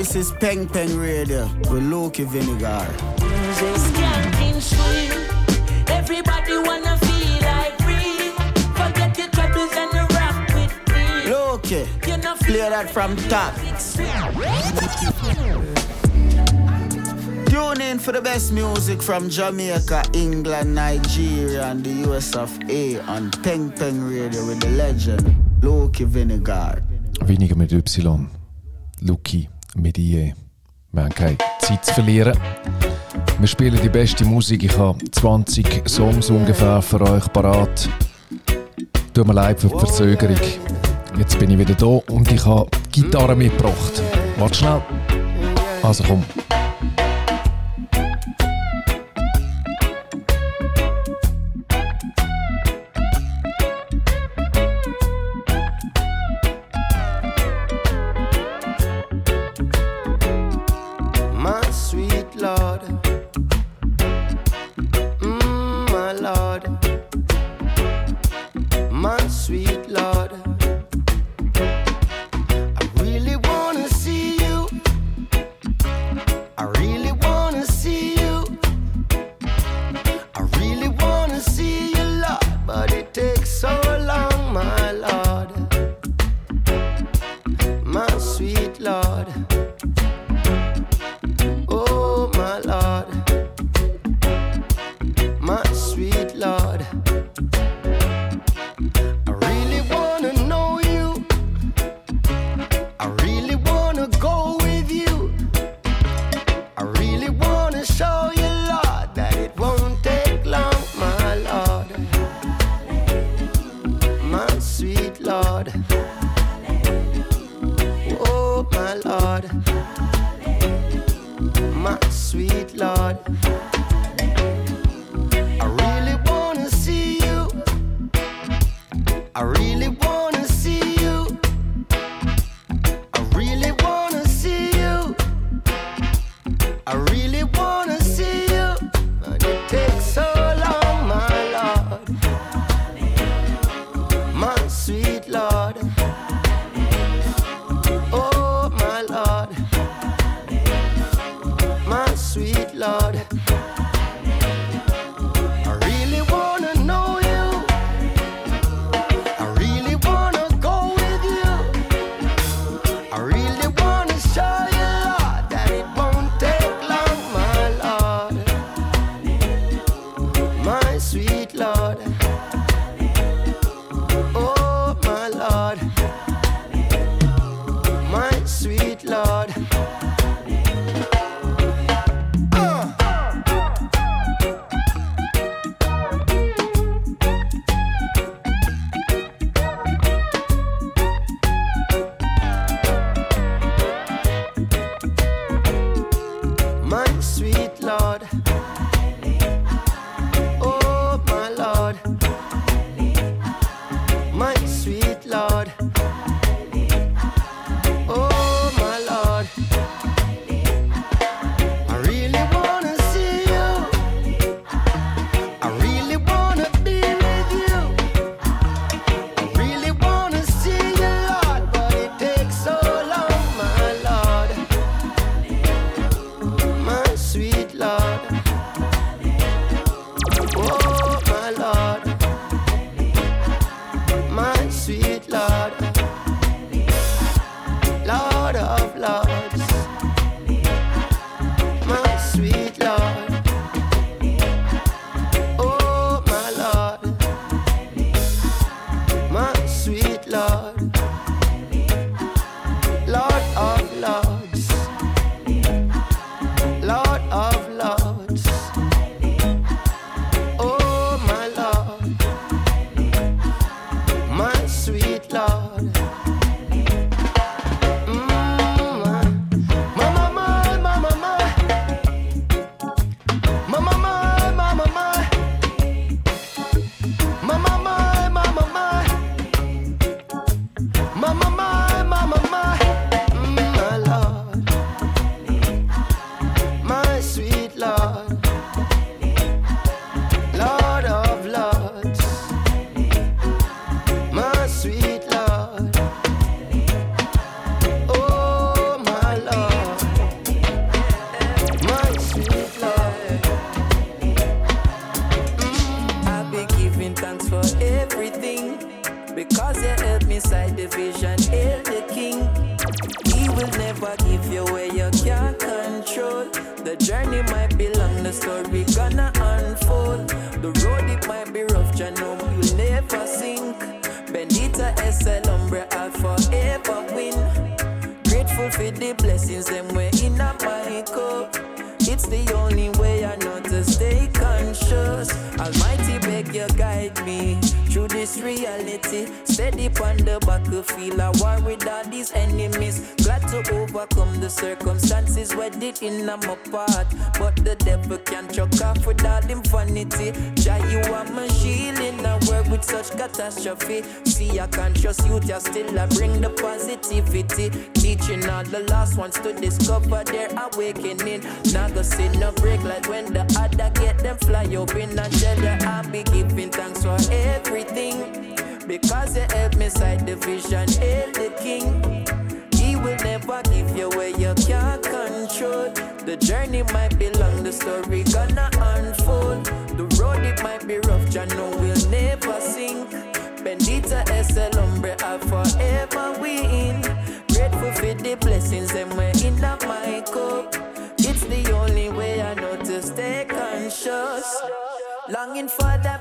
This is Peng Peng Radio with Loki Vinegar. Everybody wanna feel like free. Forget your troubles and the with me. Loki, you know, play that from top. Tune in for the best music from Jamaica, England, Nigeria, and the US of A on Peng Peng Radio with the legend Loki Vinegar. Weniger mit Y. Loki. mit Medie. Wir haben keine Zeit zu verlieren. Wir spielen die beste Musik. Ich habe 20 Songs ungefähr für euch parat. Tut mir leid für die Verzögerung. Jetzt bin ich wieder da und ich habe Gitarre mitgebracht. Warte schnell. Also komm. really want.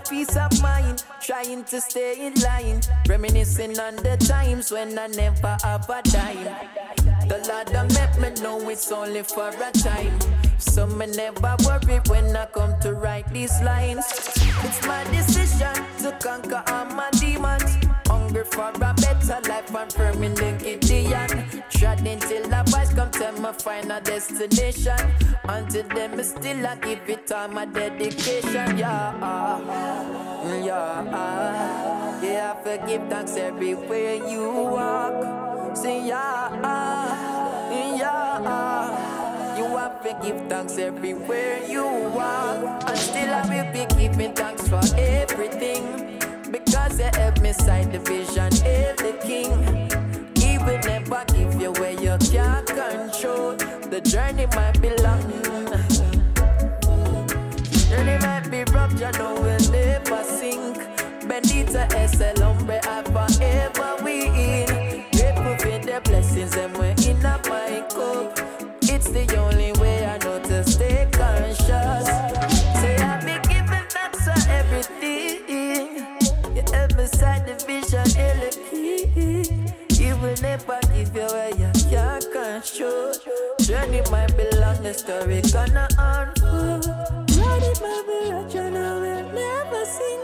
Peace of mind, trying to stay in line, reminiscing on the times when I never have a dime. The Lord that make me know it's only for a time. So me never worry when I come to write these lines. It's my decision to conquer all my demons. Hungry for a better life and firm in the Gideon. Treading till the boys come to my final destination. Until then, me still I give it all my dedication. Mm, yeah, yeah, yeah. I forgive thanks everywhere you walk. Say yeah, mm, yeah. You have to give thanks everywhere you walk. And still I will be giving thanks for everything. Because you help me sight the vision, hail the king. Never give you where you can't control. The journey might be long. Journey might be rough, you know can't. Journey might be long, the story gonna unfold. Might be rough, you know we'll never sink.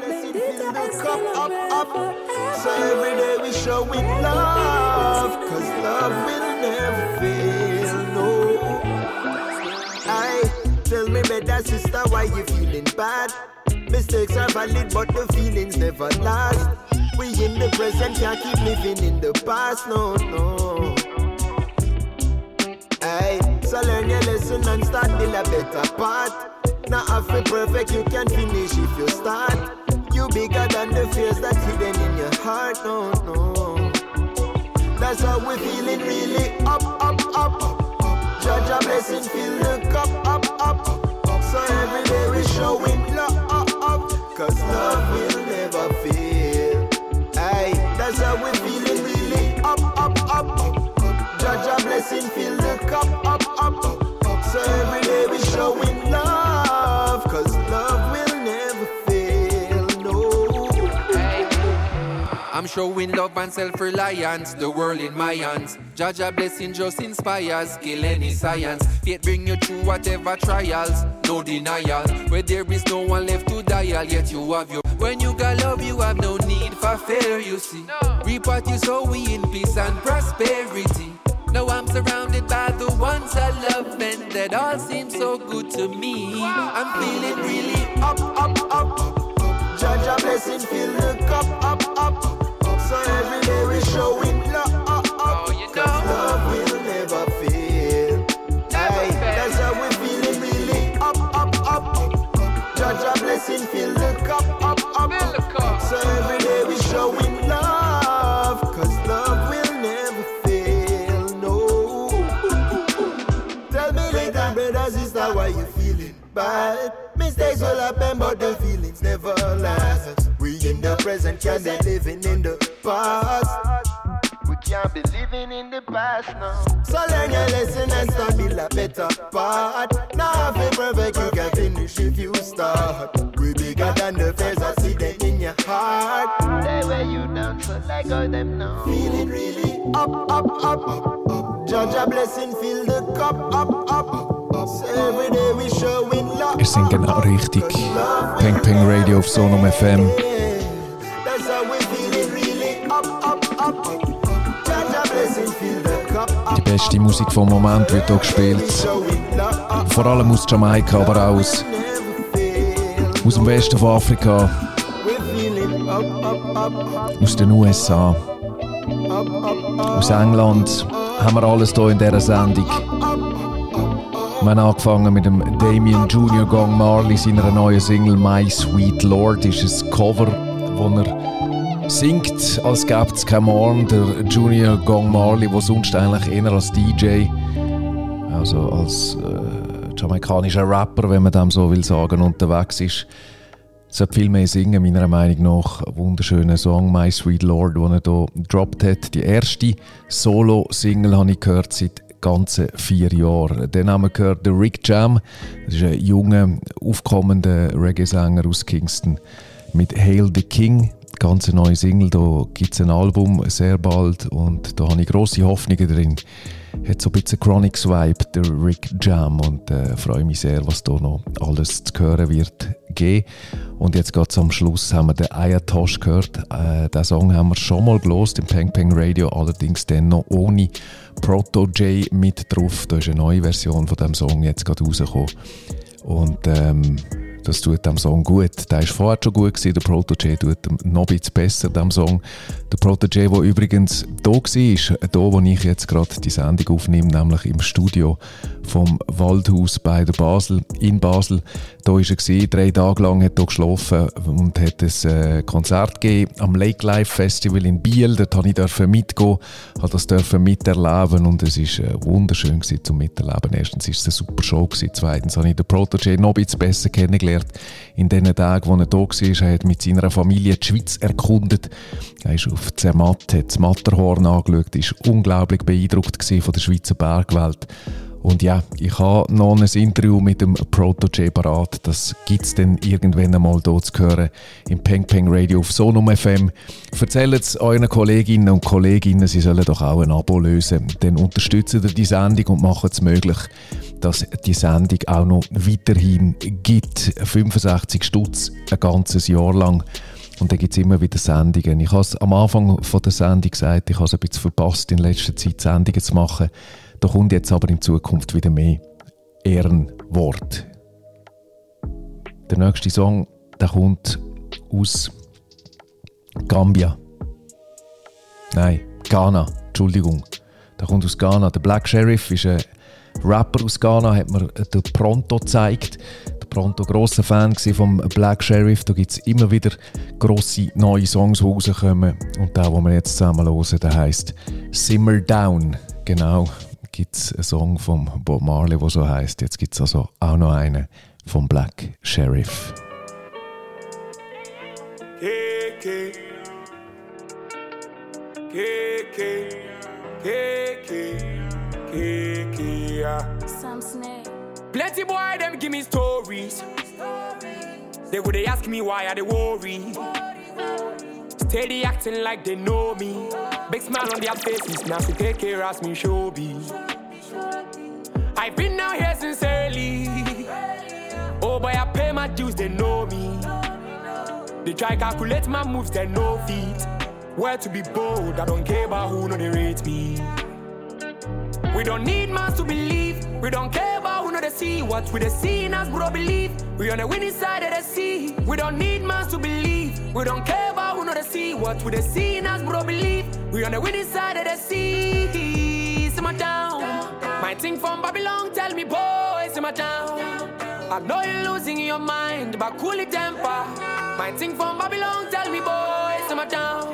Bendita cup el up, hombre, up. So every day we show it love, cause love will never fail, no. I tell me better sister why you feeling bad. Mistakes are valid but the feelings never last. We in the present can't keep living in the past, no, no. Aye, so learn your lesson and start a better path. Now half it perfect, you can finish if you start. You bigger than the fears that hidden in your heart, no, no. That's how we feeling really up, up, up. Judge a blessing, fill the cup up, up. So showing love and self-reliance, the world in my hands. Jaja blessing just inspires, kill any science. Faith bring you through whatever trials, no denial. Where there is no one left to dial, yet you have your. When you got love, you have no need for fear, you see. Reap what you sow, we in peace and prosperity. Now I'm surrounded by the ones I love, and that all seems so good to me. I'm feeling really up, up, up. Judge a blessing, fill the cup up, up. So every day we showing love, up, up. Cause love will never fail. Aye, that's how we feeling really up, up, up. Judge a blessing, fill the cup up, up. So every day we showing love, cause love will never fail, no. Tell me, little brother, sister, why you feeling bad? Mistakes will happen, but the feelings never last. We in the present, can be living in the past. We can't be living in the past now. So learn your lesson and start build a better part. Now if it perfect, you can finish if you start. We bigger than the fears I see them in your heart. They wear you down, so let go them now. Feeling really up, up, up, up, up. Judge a blessing, fill the cup, up, up, up. So every day we showing love. Ihr seid genau richtig. Peng Peng Radio auf Sonum FM. Beste Musik vom Moment wird hier gespielt. Vor allem aus Jamaika, aber auch aus, aus dem Westen von Afrika, aus den USA, aus England. Haben wir alles hier in dieser Sendung. Wir haben angefangen mit dem Damien Junior Gong Marley, seiner neuen Single My Sweet Lord. Das ist ein Cover, wo er singt, als gäbe es keinen Morgen. Der Junior Gong Marley, der sonst eigentlich eher als DJ, also als äh, jamaikanischer Rapper, wenn man dem so will sagen, unterwegs ist. sollte viel mehr singen, meiner Meinung nach. Ein wunderschöner Song, My Sweet Lord, den er hier gedroppt hat. Die erste Solo-Single habe ich gehört seit ganzen vier Jahren. Dann haben wir gehört The Rick Jam. Das ist ein junger, aufkommender Reggae-Sänger aus Kingston mit Hail the King. Ganz eine neue Single, da gibt es ein Album sehr bald und da habe ich grosse Hoffnungen drin. Hat so ein bisschen Chronics Vibe, der Rick Jam und äh, freue mich sehr, was da noch alles zu hören wird geben. Und jetzt ganz am Schluss haben wir den Ayatosh gehört. Äh, den Song haben wir schon mal gelost im Peng Peng Radio, allerdings dann noch ohne Proto J mit drauf. Da ist eine neue Version von dem Song jetzt gerade rausgekommen. Und ähm, das tut dem Song gut. Der war vorher schon gut, gewesen. der Proto J tut ihm noch ein besser, dem Song. Der Proto J, der übrigens da war, da wo ich jetzt gerade die Sendung aufnehme, nämlich im Studio vom Waldhaus bei der Basel, in Basel. Da war er, gewesen, drei Tage lang hat er geschlafen und hat ein äh, Konzert gegeben am Lake Life Festival in Biel. Dort durfte ich mitgehen, habe das dürfen miterleben und es war äh, wunderschön gewesen, zum Miterleben. Erstens war es eine super Show, gewesen. zweitens habe ich den Protege noch ein besser kennengelernt. In den Tagen, wo er da war, er hat mit seiner Familie die Schweiz erkundet. Er ist auf Zermatt, hat das Matterhorn angeschaut, war unglaublich beeindruckt von der Schweizer Bergwelt. Und ja, ich habe noch ein Interview mit dem Proto-J parat. Das gibt es dann irgendwann einmal hier zu hören im Peng Peng Radio auf Sonum FM. Erzählt es euren Kolleginnen und Kollegen, sie sollen doch auch ein Abo lösen. Dann unterstützen sie die Sendung und machen es möglich, dass die Sendung auch noch weiterhin gibt. 65 Stutz, ein ganzes Jahr lang. Und dann gibt es immer wieder Sendungen. Ich habe es am Anfang von der Sendung gesagt, ich habe es ein bisschen verpasst, in letzter Zeit Sendungen zu machen. Da kommt jetzt aber in Zukunft wieder mehr Ehrenwort. Der nächste Song, der kommt aus Gambia. Nein, Ghana, Entschuldigung. Der kommt aus Ghana. Der Black Sheriff ist ein Rapper aus Ghana, hat mir der Pronto gezeigt. Der Pronto grosser Fan vom Black Sheriff. Da gibt es immer wieder grosse neue Songs, die rauskommen. Und der, den wir jetzt zusammen hören, der heisst Simmer Down. Genau, gibt es einen Song von Bob Marley, der so heisst. Jetzt gibt es also auch noch einen vom Black Sheriff. KK. KK. KK. KK. yeah. Sam Snake. Plenty boy, them give me stories. They would they ask me why I they worry. Steady acting like they know me. Big smile on their faces, now so take care ask me showbiz. I've been out here since early. Oh boy, I pay my dues, they know me. They try calculate my moves, they know feet. Where to be bold, I don't care about who know they rate me. We don't need man to believe. We don't care about who know they see. What we they see in bro, believe. We on the winning side of the sea. We don't need man to believe. We don't care about who know they see. What we they see in bro, believe. We on the winning side of the sea. Simmer down. My thing from Babylon, tell me, boy, simmer down. I know you're losing your mind, but cool it temper. My thing from Babylon, tell me, boy, simmer down.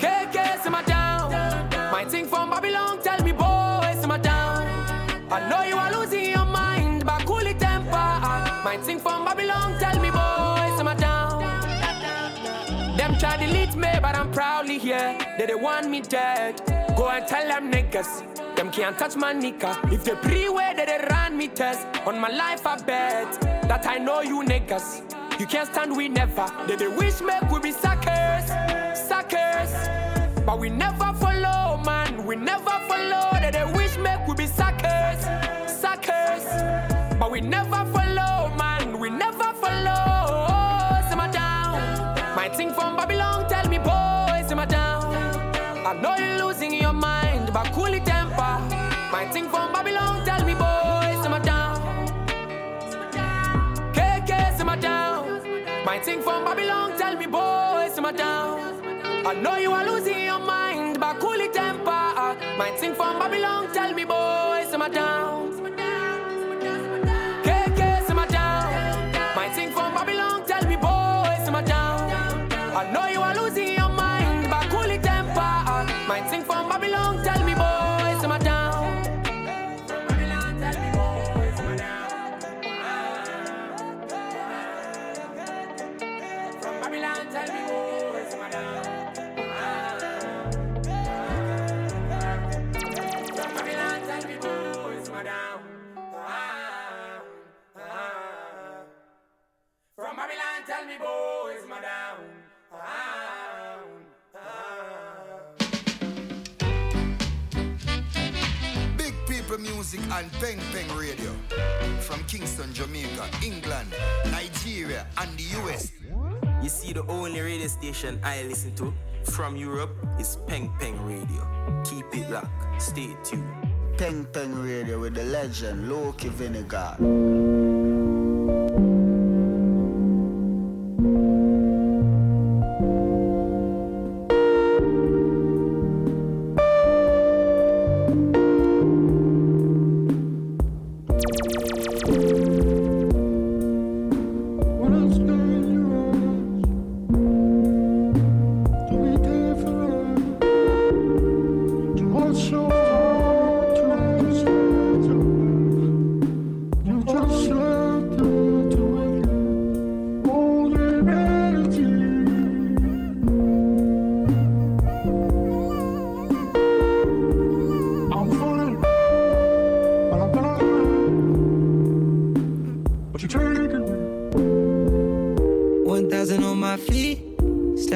KK, simmer down. My thing from Babylon, tell me, boy, simmer down. I know you are losing your mind, but cool it temper. My thing from Babylon, tell me, boy, simmer down. Them try delete me, but I'm proudly here. They they want me dead. Go and tell them niggas. Them can't touch my nika. If they pre-way, they, they run me test. On my life, I bet that I know you niggas. You can't stand, we never. They, they wish me we be suckers, suckers. But we never follow, man. We never follow. That they wish make we be suckers, suckers. But we never follow, man. We never follow. Simmer down. My thing from Babylon, tell me, boy, simmer down. I know you're losing your mind, but cool it temper. My thing from Babylon, tell me, boy, simmer down. KK, simmer down. My thing from Babylon, tell me, boy, simmer down. I know you are losing your mind, but cool it temper. My thing from Babylon, tell me, boy, simmer down. Music and Peng Peng Radio. From Kingston, Jamaica, England, Nigeria, and the US. You see, the only radio station I listen to from Europe is Peng Peng Radio. Keep it locked. Stay tuned. Peng Peng Radio with the legend Loki Vinegar.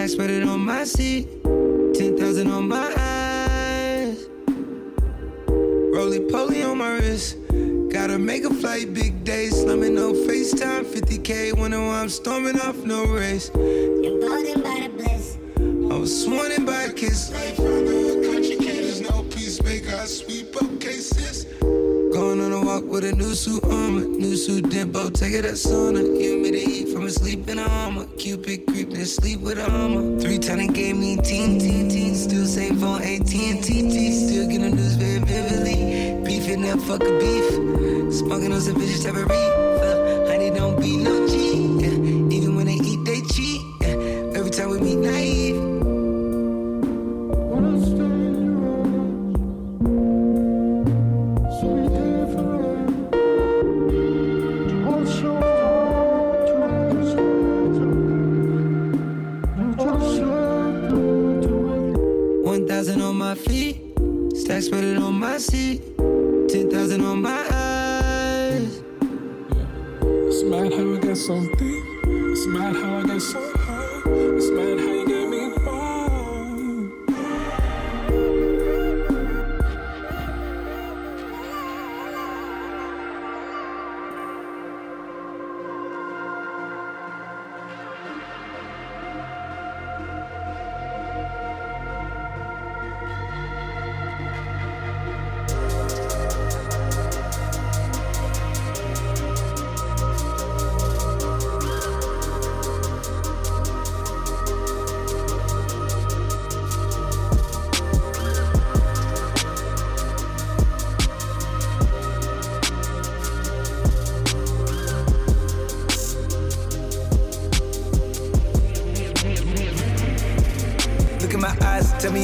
Stacks spread it on my seat. Ten thousand on my eyes, roly poly on my wrist. Gotta make a flight, big day, slumming no FaceTime. 50k, wonder why I'm storming off no race. Emboldened by the bliss. I was sworn in by a kiss. Life round the country, kid, there's no peacemaker. I sweep up cases. Going on a walk with a new suit armor, new suit dimpo, take it that sauna. Humidity from a sleep in a armor. Cupid creeping sleep with a armor. Three time gave me teen, teen, teen. Still same phone, AT&T, Still getting news very vividly. Beefing that fuck a beef. Smoking on some bitches type of. Honey don't be no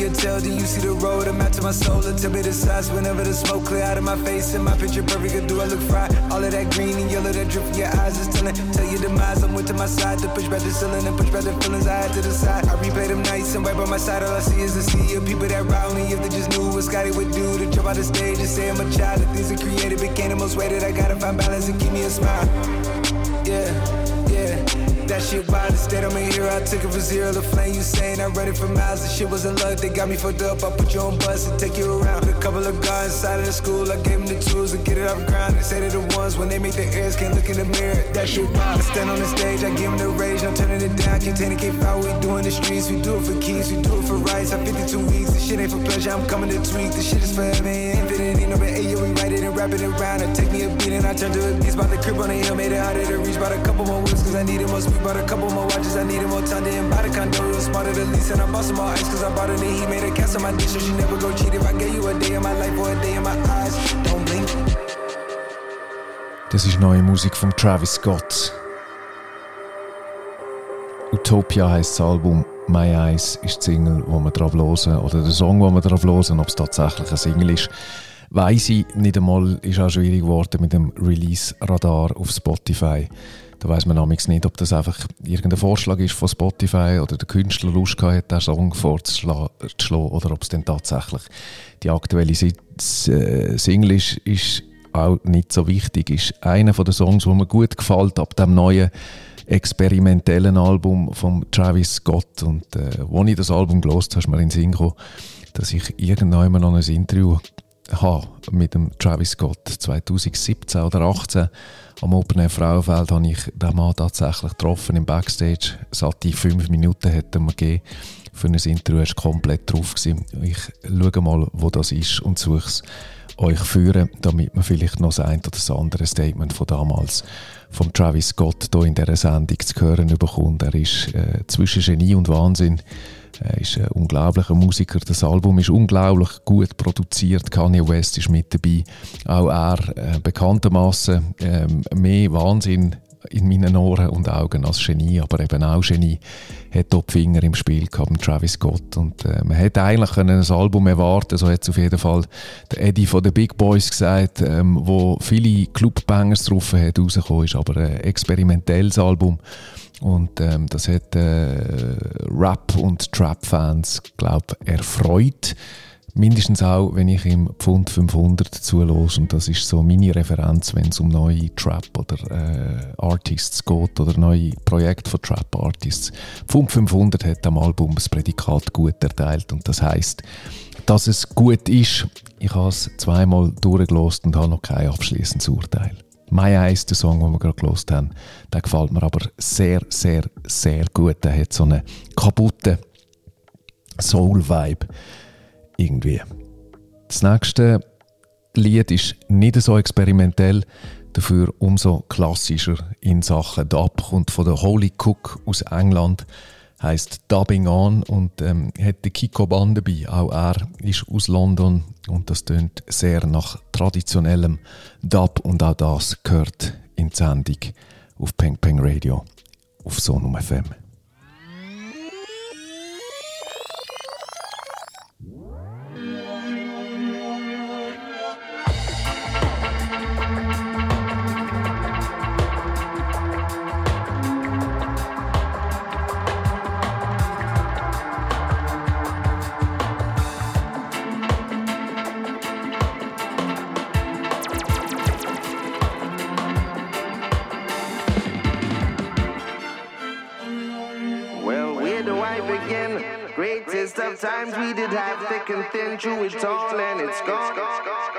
can tell, do you see the road? I'm out to my soul, a bit of size. Whenever the smoke clear out of my face and my picture perfect, do I look fried? All of that green and yellow that drip from your eyes is telling. Tell your demise, I'm with to my side to push back the ceiling and push back the feelings I had to the side. I replay them nights and right by my side, all I see is a sea of people that ride me. If they just knew what Scotty would do to jump out the stage and say I'm a child. The things I created became the most weighted. I gotta find balance and keep me a smile. Yeah that shit wild. Instead, I'm a hero. I took it from zero to flame. You saying I read it for miles. The shit wasn't luck. They got me fucked up. I put you on bus and take you around. A couple of guys inside of the school. I gave them the tools to get it off the ground. They say they're the ones when they make the airs can't look in the mirror. That shit wild. I stand on the stage. I give them the rage. I'm turning it down. Can't take it, can't foul. We doing the streets. We do it for keys. We do it for rights. I 52 weeks. This shit ain't for pleasure. I'm coming to tweak. This shit is forever. Infinity. No, but hey, we write it and wrap it around. I take me a beat and I turn to a beast. By the crib on the hill. Made it harder to reach. Bought a couple more weeks cause I needed more speed. Bought a couple more watches I needed more time to embody condo. It was smarter the lease, and I bought some more ice, cause I bought it and he made a cast on my dish. So she never go cheat if I gave you a day in my life or a day in my eyes. Don't blink. Das ist neue Musik von Travis Scott. Utopia heißt das Album. My Eyes ist die Single, wo wir drauf hören, oder der Song, wo wir drauf hören. Ob es tatsächlich ein Single ist, weiß ich nicht einmal. Ist auch schwierig geworden mit dem Release-Radar auf Spotify. Da weiß man nämlich nicht, ob das einfach irgendein Vorschlag ist von Spotify oder der Künstler Lust hat, den Song vorzuschlagen oder ob es dann tatsächlich die aktuelle äh, Single ist, ist auch nicht so wichtig. Ist einer der Songs, der mir gut gefällt ab dem neuen experimentellen Album von Travis Scott und äh, als ich das Album gelost habe, ist mir in den Sinn gekommen, dass ich irgendwann noch ein Interview habe mit dem Travis Scott 2017 oder 2018 am Open Air Frauenfeld habe ich den Mann tatsächlich getroffen im Backstage. Satte fünf Minuten hätte er mir gegeben für ein Interview. Er war komplett drauf. Ich schaue mal, wo das ist und suche es euch führen, damit man vielleicht noch das ein oder das andere Statement von damals von Travis Scott hier in dieser Sendung zu hören bekommt. Er ist äh, zwischen Genie und Wahnsinn. Er ist ein unglaublicher Musiker. Das Album ist unglaublich gut produziert. Kanye West ist mit dabei. Auch er äh, bekanntermaßen äh, mehr Wahnsinn in meinen Ohren und Augen als Genie, aber eben auch Genie, hat top Finger im Spiel gehabt, Travis Scott. Und äh, man hätte eigentlich ein Album erwarten so hat es auf jeden Fall der Eddie von den Big Boys gesagt, ähm, wo viele Clubbangers drauf hat, rausgekommen ist, aber ein experimentelles Album. Und ähm, das hat äh, Rap- und Trap-Fans, glaube ich, erfreut. Mindestens auch, wenn ich im Pfund 500 zulose. Und das ist so meine Referenz, wenn es um neue Trap- oder äh, Artists geht oder neue Projekte von Trap-Artists. Pfund 500 hat am Album das Prädikat gut erteilt. Und das heißt, dass es gut ist. Ich habe es zweimal durchgelost und habe noch kein abschließendes Urteil. My Eyes, der Song, den wir gerade gelost haben, der gefällt mir aber sehr, sehr, sehr gut. Der hat so einen kaputten Soul-Vibe irgendwie. Das nächste Lied ist nicht so experimentell, dafür umso klassischer in Sachen Dub. Kommt von der Holy Cook aus England, heißt Dubbing On und ähm, hat den Kiko Band dabei. Auch er ist aus London und das tönt sehr nach traditionellem Dub und auch das gehört in die Sendung auf Peng Peng Radio auf Sonum FM. Times we did have thick and thin, true it's all and it's gone.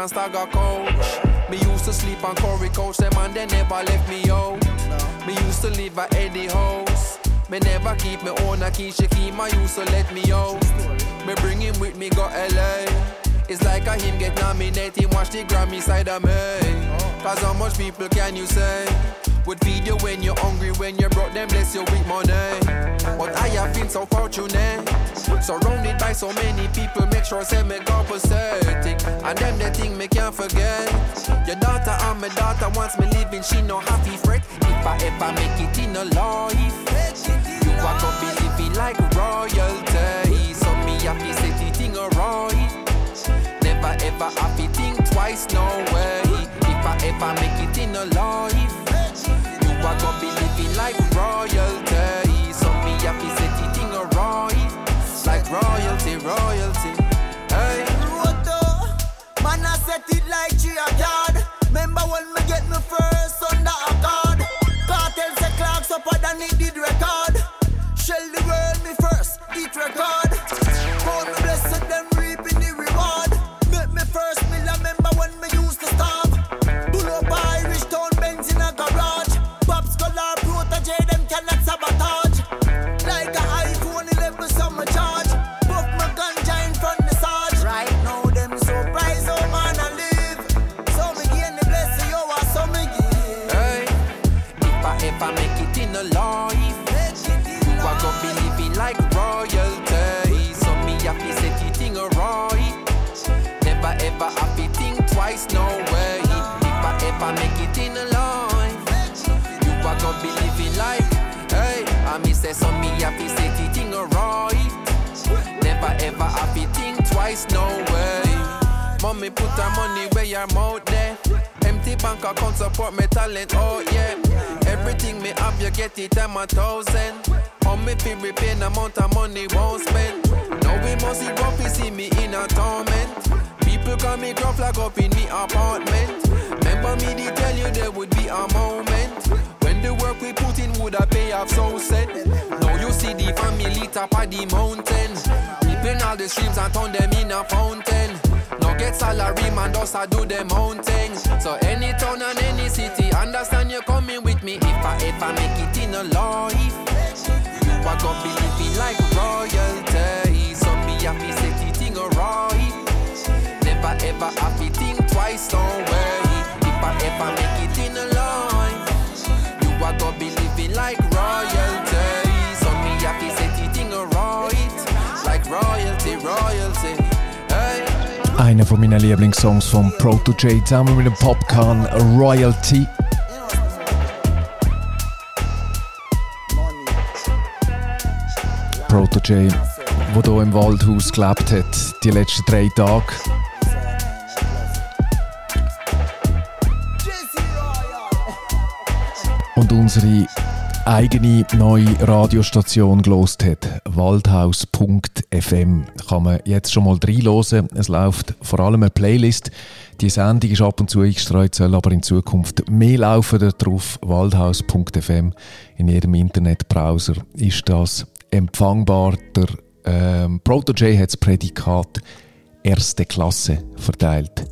on Stagger Coach. Me used to sleep on Corey Coach, them and they never left me out. Me used to live at Eddie House. Me never keep me own a key, she keep my used to let me out. Me bring him with me, go LA. It's like a him get nominated, watch the Grammy side of me. Cause how much people can you say? Would feed you when you're hungry, when you're broke, then bless your weak money. But I have been so fortunate, surrounded by so many people, make sure say me compensating. And them the thing me can't forget. Your daughter and my daughter wants me living, she no happy fret. If I ever make it in a life, you are gonna be living like royalty. So me happy say the thing alright. Never ever happy think twice, no way. If I ever make it in a life. I gon' be living like royalty. So me happy set the thing right, like royalty, royalty. Hey. Roto, man I set it like tree a god. Remember when me get me first. Einer von meinen Lieblingssongs von Proto J zusammen mit dem Popcorn Royalty. Proto J, der hier im Waldhaus gelebt hat, die letzten drei Tage. Und unsere eigene neue Radiostation gelost hat, waldhaus.fm, kann man jetzt schon mal reinhören. Es läuft vor allem eine Playlist. Die Sendung ist ab und zu eingestreut, soll aber in Zukunft mehr laufen darauf. Waldhaus.fm in jedem Internetbrowser ist das empfangbar. Der ähm, ProtoJ hat das Prädikat erste Klasse verteilt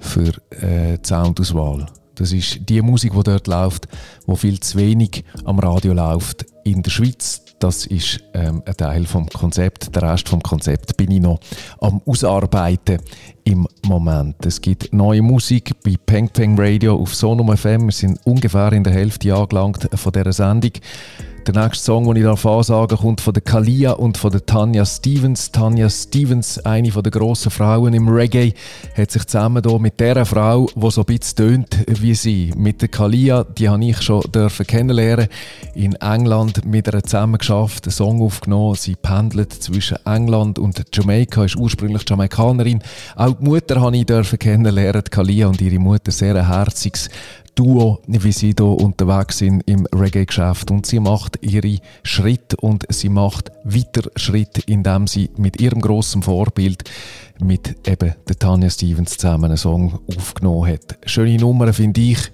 für äh, die Soundauswahl. Das ist die Musik, die dort läuft, wo viel zu wenig am Radio läuft in der Schweiz. Das ist ähm, ein Teil vom Konzept. Der Rest vom Konzept bin ich noch am Ausarbeiten im Moment. Es gibt neue Musik bei Peng Peng Radio auf Sonum FM. Wir sind ungefähr in der Hälfte angelangt von dieser Sendung. Der nächste Song, den ich darf ansagen kommt von der Kalia und von der Tanya Stevens. Tanya Stevens, eine der grossen Frauen im Reggae, hat sich zusammen hier mit dieser Frau, die so ein bisschen tönt wie sie, mit der Kalia, die habe ich schon kennenlernen, in England mit ihr zusammen geschafft, einen Song aufgenommen. Sie pendelt zwischen England und Jamaika, ist ursprünglich Jamaikanerin. Auch die Mutter habe ich kennenlernen, Kalia und ihre Mutter, sehr ein herziges Duo, wie sie hier unterwegs sind im Reggae-Geschäft. Und sie macht ihre Schritt und sie macht weiter Schritt, indem sie mit ihrem grossen Vorbild mit eben der Tanya Stevens zusammen einen Song aufgenommen hat. Schöne Nummer finde ich.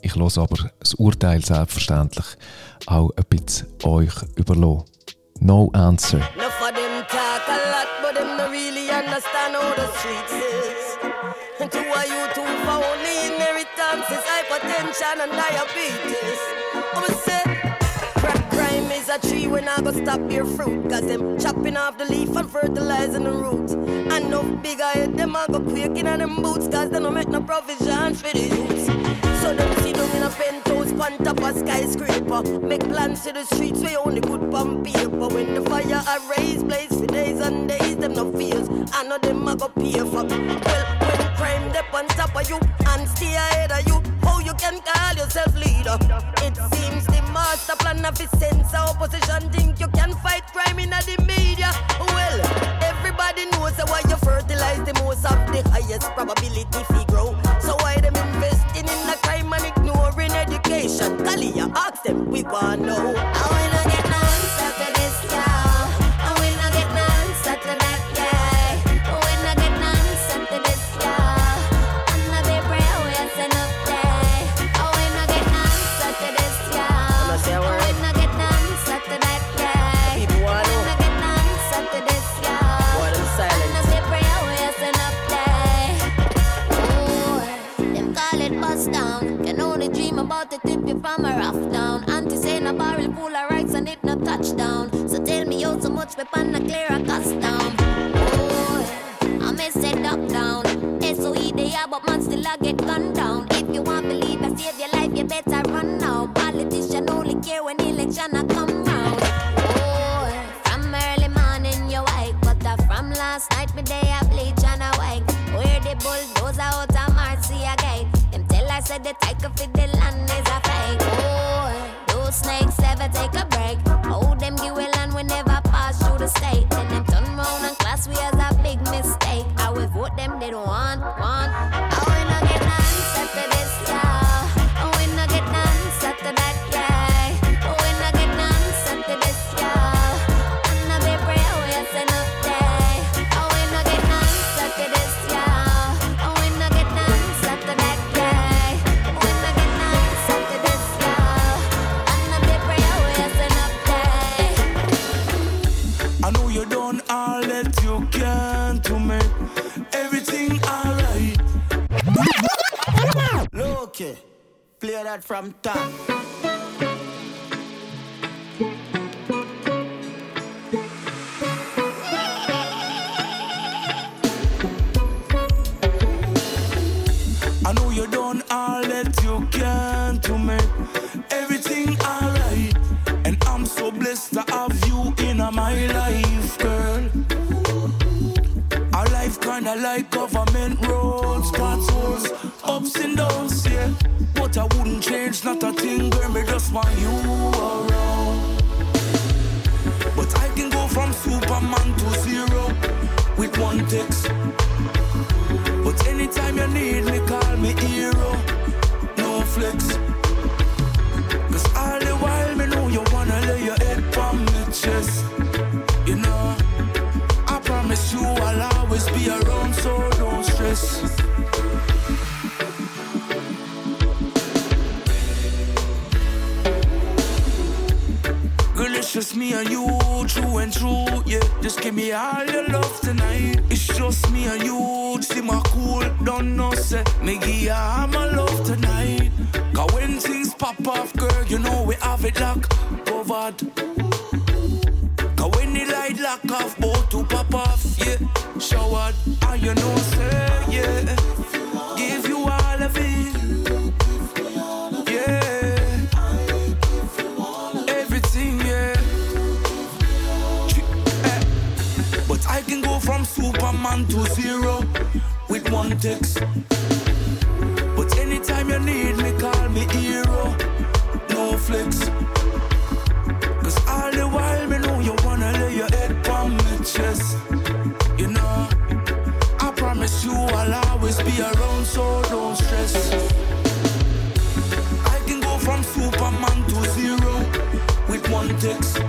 Ich lasse aber das Urteil selbstverständlich auch ein bisschen euch überlassen. No answer. Enough hypertension and diabetes. I'ma say, crack crime is a tree when I go stop your fruit. Cause them chopping off the leaf and fertilizing the roots. And no bigger head, them I go quaking on them boots. Cause they don't make no provision for the youths. So them see them in a penthouse, pan top a skyscraper. Make plans to the streets where only good pump paper. When the fire I raise, blaze for days and days, them no fears. I know them I go pay for. Well, when crime dep on top of you and stay ahead can call yourself leader? It seems the master plan of his sense of opposition think you can fight crime in the media. Well, everybody knows that why you fertilize the most of the highest probability fi grow. So why them investing in the crime and ignoring education? Kalia, ask them, we want to know. So much weapon a clear a custom. Ooh, I may say up down. SOE they are, but man still I get gunned down. If you want believe I save your life, you better from top. I know you done all that you can to make everything alright. And I'm so blessed to have you in my life, girl. Our life kinda like I wouldn't change not a thing, girl. Me just want you around. But I can go from Superman to zero with one text. But anytime you need me, call me hero. No flex. Cause all the while me know you wanna lay your head on my chest. You know, I promise you I'll always be around, so don't stress. Just me and you, true and true, yeah. Just give me all your love tonight. It's just me and you, see my cool, don't know, say. Me give you all my love tonight. Cause when things pop off, girl, you know we have it locked, covered. Cause when the light lock off, both to pop off, yeah. Showered, and you know, Superman to zero with one text. But anytime you need me, call me hero. No flex. Cause all the while me know you wanna lay your head on my chest. You know, I promise you I'll always be around, so don't stress. I can go from Superman to zero with one text.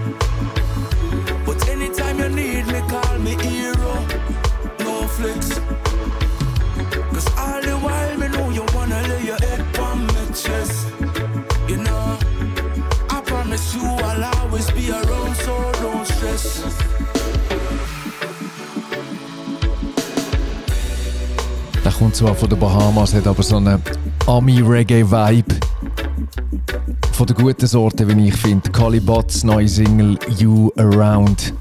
Der kommt zwar von den Bahamas, hat aber so einen Ami-Reggae-Vibe. Von der guten Sorte, wie ich finde. Calibats neue Single You Around.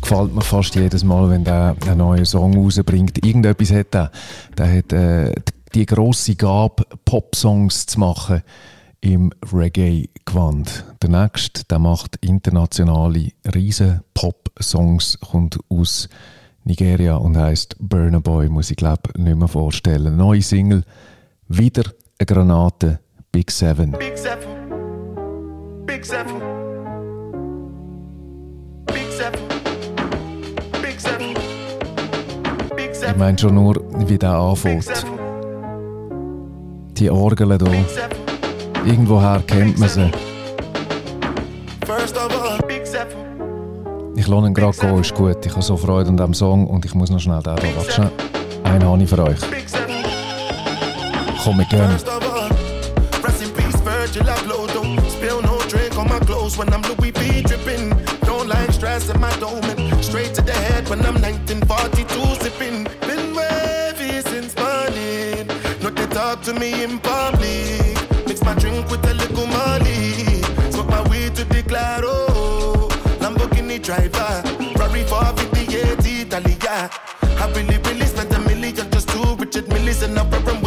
Gefällt mir fast jedes Mal, wenn der einen neuen Song rausbringt. Irgendetwas hat er. Der hat äh, die grosse Gabe, Pop-Songs zu machen im Reggae-Gewand. Der nächste, der macht internationale riesen Pop-Songs, kommt aus Nigeria und heißt Burner Boy, muss ich glaube nicht mehr vorstellen. Neue Single, wieder eine Granate, Big Seven. Big Seven. Big Seven. Big Seven. Big Seven. Big Ich meine schon nur, wie der anfängt. Die Orgeln hier. Irgendwoher kennt man sie. First of all, Big Seven. Ich lasse ihn gerade gehen, ist gut. Ich habe so Freude an diesem Song und ich muss noch schnell hier. Warte schnell. Einen habe für euch. Komm, wir gehen. Of all, rest in Driver. Ferrari 458 Italia. I really, really spent a million just to Richard Millis and I'm run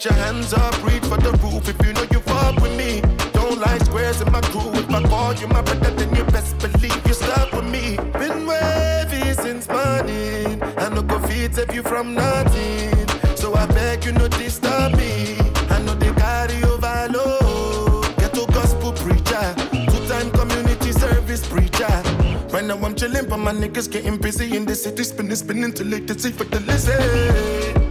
put your hands up, reach for the roof if you know you fuck with me. Don't like squares in my crew. If I call you my brother, then you best believe you're stuck with me. Been wavy since morning. I no go feed save you from nothing. So I beg you not disturb me. I know they carry overload. Get to gospel preacher, two time community service preacher. Right now I'm chilling, but my niggas getting busy in the city, spinning, spinning till late to see for the listen.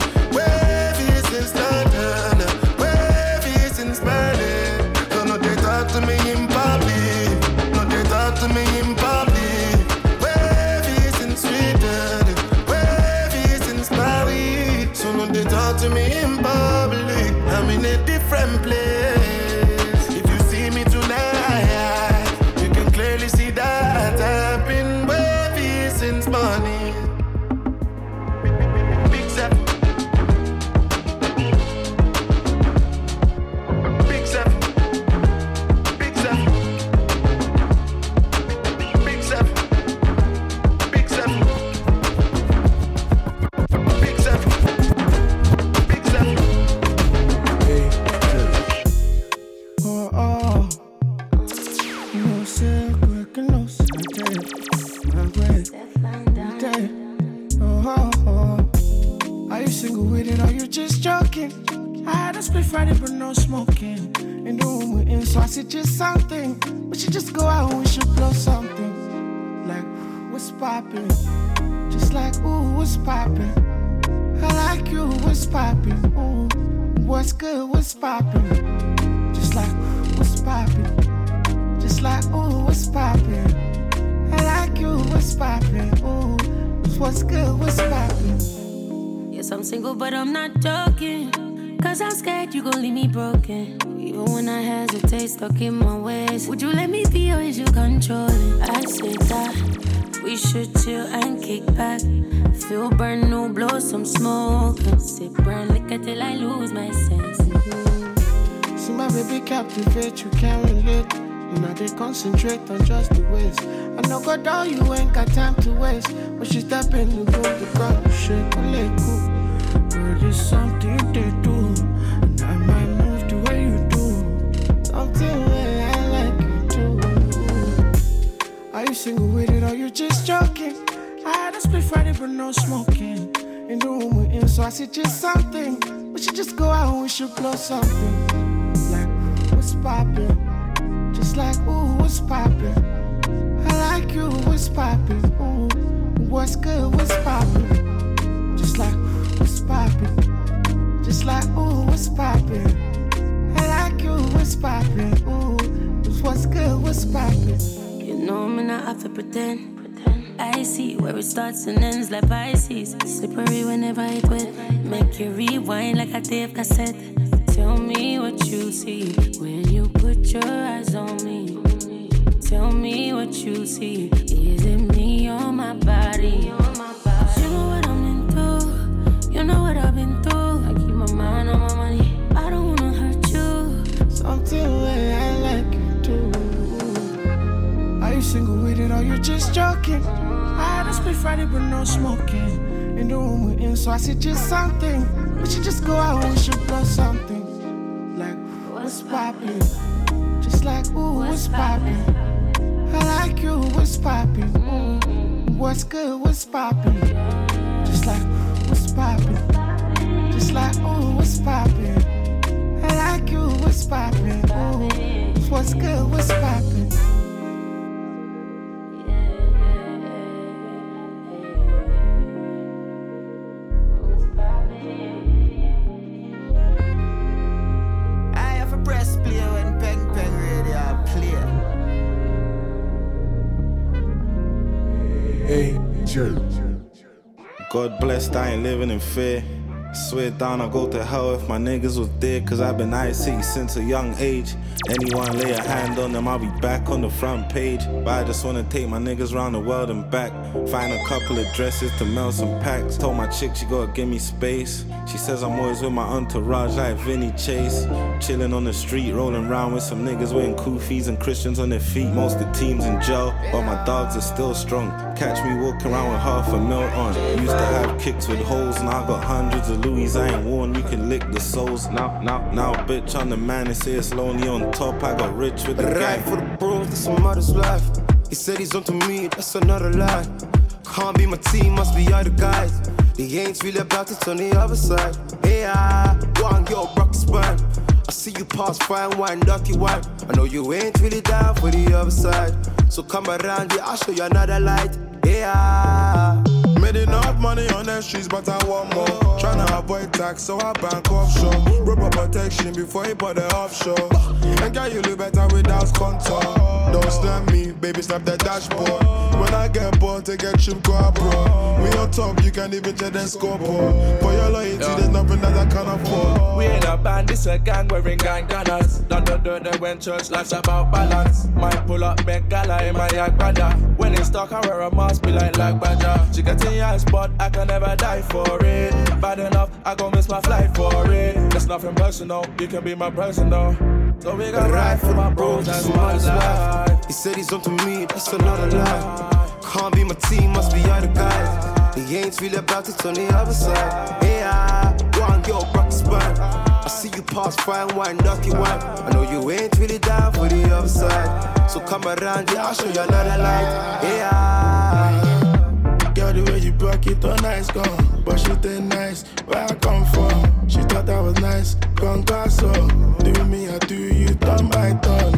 Smoking. In the room we're in, so I suggest something. We should just go out and we should blow something. Like, what's poppin'? Just like, ooh, what's poppin'? I like you, what's poppin'? Ooh, what's good, what's poppin'? Just like, what's poppin'? Just like, ooh, what's poppin'? I like you, what's poppin'? Ooh, what's good, what's poppin'? You know me not have to pretend. I see where it starts and ends like Pisces. Slippery whenever it wet. Make you rewind like a tape cassette. Tell me what you see when you put your eyes on me. Tell me what you see. Is it me or my body? You know what I'm into. You know what I've been through. I keep my mind on my money. I don't wanna hurt you. Something way I like you too. Are you single with it or you just joking? I split Friday, but no smoking. In the room we're in, so I suggest something. We should just go out and we should blow something. Like, what's poppin'? Just like, ooh, what's poppin'? I like you, what's poppin'? Ooh, what's good, what's poppin'? Just like, what's poppin'? Just like, ooh, what's poppin'? I like you, what's poppin'? Ooh, what's good, what's poppin'? God blessed, I ain't living in fear. Swear down, I go to hell if my niggas was dead. Cause I've been IC since a young age. Anyone lay a hand on them, I'll be back on the front page. But I just wanna take my niggas round the world and back. Find a couple of dresses to melt some packs. Told my chick she gotta give me space. She says I'm always with my entourage like Vinny Chase. Chilling on the street, rolling around with some niggas wearing kufis and Christians on their feet. Most of the teams in jail, but my dogs are still strong. Catch me walking around with half a mil on. Used to have kicks with holes, now I got hundreds of Louis. I ain't worn, you can lick the soles. Now, now, now, bitch, I'm the man. They say it's lonely on top. I got rich with the Right gang. for the bros, that's some mother's life. He said he's onto me, that's another lie. Can't be my team, must be other guys. They ain't really about it on the other side. Hey, I one girl rock the spine. I see you pass fine wine, dirty wine. I know you ain't really down for the other side. So come around here, I'll show you another light. Hey, I Made enough money on the streets, but I want more. Tryna avoid tax, so I bank offshore. Rubber protection before he put the offshore. And girl, you look better without contour. Don't snap me, baby, snap the dashboard. When I get bored, take a trip, go abroad. We on top, you can't even check the scoreboard. For your loyalty, there's nothing that I can afford. We ain't a band, it's a gang wearing gandanas. Done the dirt, they went church, life's about balance. Might pull up, make gala in my yak. When it's dark, I wear a mask, be like like badger. She get eyes, but I can never die for it. Bad enough, I gon' miss my flight for it. It's nothing personal, you can be my person though. So we got ride for my bros, that's my life. He said he's onto me, that's another lie. Can't be my team, must be other guys. They ain't really about it on the other side. I one girl rock the spine. I see you pass fine wine, dirty wine. I know you ain't really down for the other side. So come around here, I'll show you another light. Hey, I Girl, the way you broke it on nice gone. But she ain't nice, where I come from. She thought that was nice, Gone congasso. Do me, I do you, turn by turn.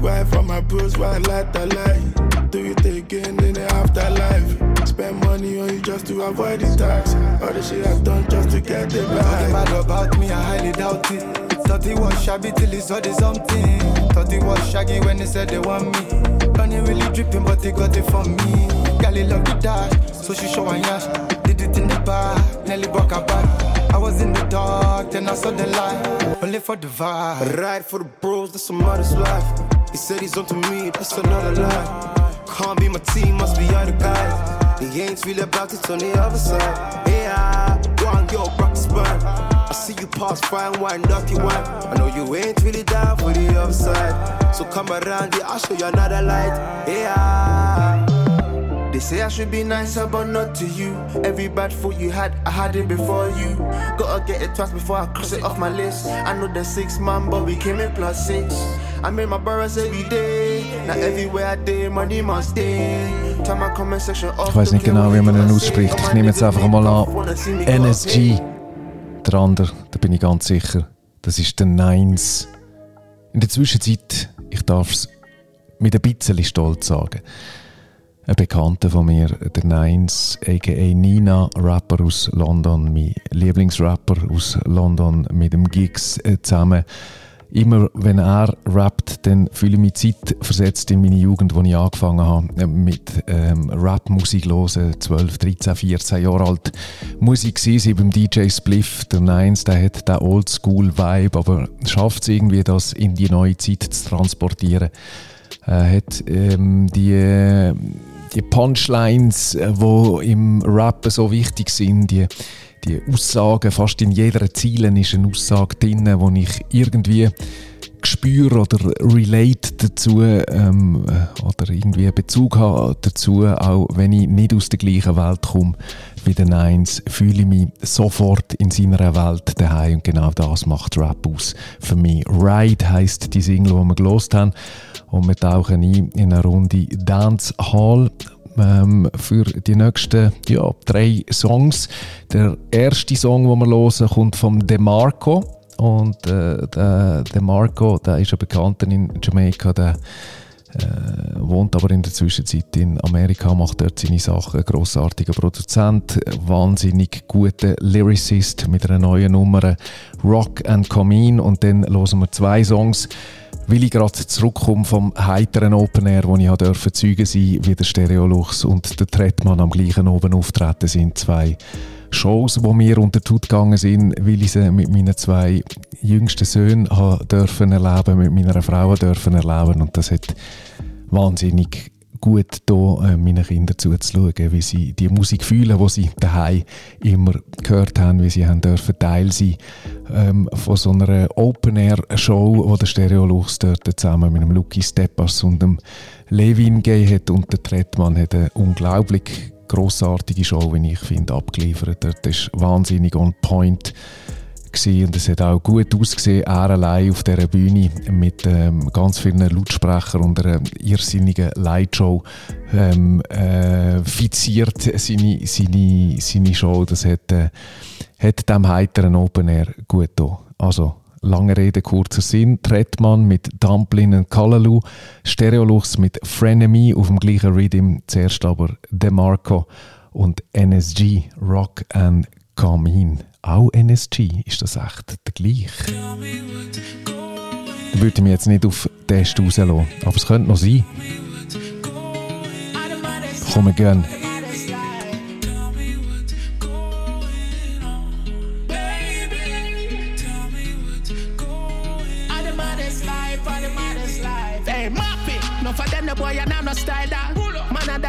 Why from my bros, why light the light? Do it again in the afterlife. Spend money on you just to avoid the tax. All the shit I done just to get the Talking bag. bad about me, I highly doubt it. Thought it was shabby till he saw the something. Thought it was shaggy when they said they want me. Money really dripping, but they got it from me. Gally love the dash, so she show and yash. Did it in the bar, nearly broke her back. I was in the dark, then I saw the light. Only for the vibe. Ride for the bros, that's some modest life. He said he's onto me, that's another lie. Can't be my team, must be other guys. They ain't really about it on the other side. Yeah, go on, yo, rock the spine. I see you pass fine wine, lucky wine. I know you ain't really down for the other side. So come around here, I'll show you another light. Yeah. They say I should be nicer, but not to you. Every bad thought you had, I had it before you. Gotta get it twice before I cross it off my list. I know the six man, but we came in plus six. I made my boroughs every day. Now everywhere I did, money must stay. Turn my comment section off. Ich weiß nicht genau, wie man ihn ausspricht. Ich nehme jetzt einfach mal an. NSG. Der andere, da bin ich ganz sicher. Das ist der Nines. In der Zwischenzeit, ich darf es mit ein bisschen Stolz sagen. Ein Bekannter von mir, der Nines, a.k.a. Nina, Rapper aus London, mein Lieblingsrapper aus London, mit dem Gigs äh, zusammen. Immer wenn er rappt, dann fühle ich mich zeitversetzt in meine Jugend, wo ich angefangen habe äh, mit ähm, Rap-Musik hören, 12, 13, 14 Jahre alt. Musik war beim DJ Spliff, der Nines, der hat den Oldschool-Vibe, aber schafft es irgendwie, das in die neue Zeit zu transportieren. Er hat ähm, die, äh, die Punchlines, äh, die im Rappen so wichtig sind, die, die Aussagen, fast in jeder Ziele ist eine Aussage drin, wo ich irgendwie spüre oder relate dazu ähm, äh, oder irgendwie Bezug habe dazu, auch wenn ich nicht aus der gleichen Welt komme wie der Nines, fühle ich mich sofort in seiner Welt daheim und genau das macht Rap aus für mich. Ride heisst die Single, die wir gelost haben und wir tauchen ein in eine Runde Dance Hall ähm, für die nächsten ja, drei Songs. Der erste Song, den wir hören, kommt von DeMarco. Und äh, DeMarco, der ist ein Bekannter in Jamaika, der äh, wohnt aber in der Zwischenzeit in Amerika, macht dort seine Sachen. Grossartiger Produzent, wahnsinnig guter Lyricist mit einer neuen Nummer Rock and Come Und dann hören wir zwei Songs weil ich gerade zurückkomme vom heiteren Open Air, wo ich durfte Zeugen sein, wie der Stereolux und der Tretmann am gleichen oben auftreten sind. Zwei Shows, wo mir unter die Haut gegangen sind, weil ich sie mit meinen zwei jüngsten Söhnen dürfen erleben, mit meiner Frau dürfen erleben. Und das hat wahnsinnig gut da äh, meinen zuzuschauen, wie sie die Musik fühlen, die sie daheim immer gehört haben, wie sie haben dürfen Teil sein ähm, von so einer Open-Air-Show, wo der Stereolux dort zusammen mit dem Lucky Steppers und dem Levin gegeben hat. Und der Trettmann hat eine unglaublich grossartige Show, wie ich finde, abgeliefert. Dort ist wahnsinnig on point und es hat auch gut ausgesehen, er allein auf dieser Bühne mit ähm, ganz vielen Lautsprechern und einer irrsinnigen Lightshow ähm, äh, fiziert seine, seine, seine Show. Das hat, äh, hat dem heiteren Open Air gut getan. Also, lange Rede, kurzer Sinn. Trettmann mit Dumplin und Kalalu, Stereolux mit Frenemy auf dem gleichen Rhythm, zuerst aber DeMarco und NSG, Rock and Come Auch NSG, ist das echt der gleiche? Da würde ich mich jetzt nicht auf Test rauslassen, aber es könnte noch sein. Komm, wir gehen. No boy, and I'm no style that.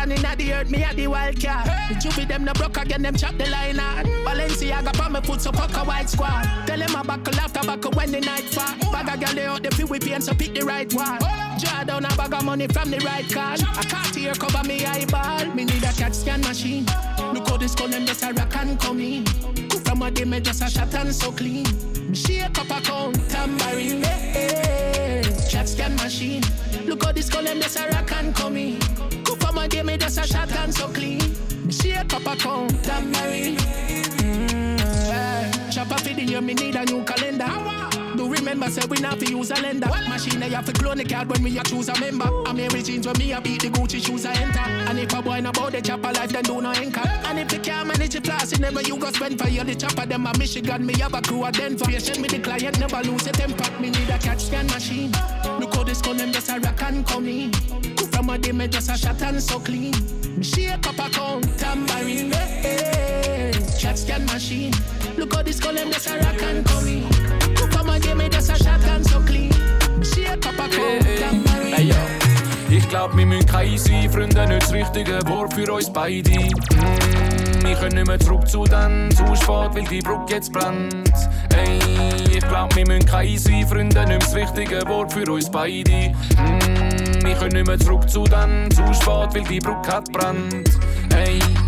Man, I done in the earth, me a the wild cat. The Juvie, them, the broke again, them chop the line out. Balenciaga, pa me foot, so fuck a white squad. Tell them I buckle after buckle when the night fall. Bag a girl, they out the feel with pain, so pick the right one. Draw down a bag of money from the right card. I can't hear cover me eyeball. Me need a cat scan machine. Look how this call them just a rock and come in. From a day, me just a shot and so clean. Me shake up a count, tambourine, eh, eh. Chat scan machine. Look how this column, that's a rock and come in. Go for me just a shot and so clean. Me up a count, tambourine. Mm, eh. Chop off it in your year me need a new calendar. Do remember, say we not fi use a lender. Machine they have to clone the card when we a choose a member. I'm Mary jeans when me a beat the Gucci shoes I enter. And if a boy know about the chopper life, then do no anchor. And if you can't manage the class, you never you go spend for you the chopper. Them a Michigan, me have a crew a Denver. Patient with the client, never lose a temper. Me need a catch scan machine. Look how this gun them just a rock and come in. From a day me just a shot and so clean. Me shake up a count, tambourine. Hey, chat scan machine. Look how this them just a rock and come in. From a day me just a shot and so clean. Me shake up a count, tambourine. Hey, yo. Ich glaub, wir müssen kein sein, Freunde, nicht das richtige Wort für uns beide. Mm, wir können nicht mehr zurück zu dann, zu spät, weil die Brücke jetzt brennt. Ey, ich glaub, wir müssen kein sein, Freunde, nicht das richtige Wort für uns beide. Mm, wir können nicht mehr zurück zu dann, zu spät, weil die Brücke hat brennt. Ey, mm,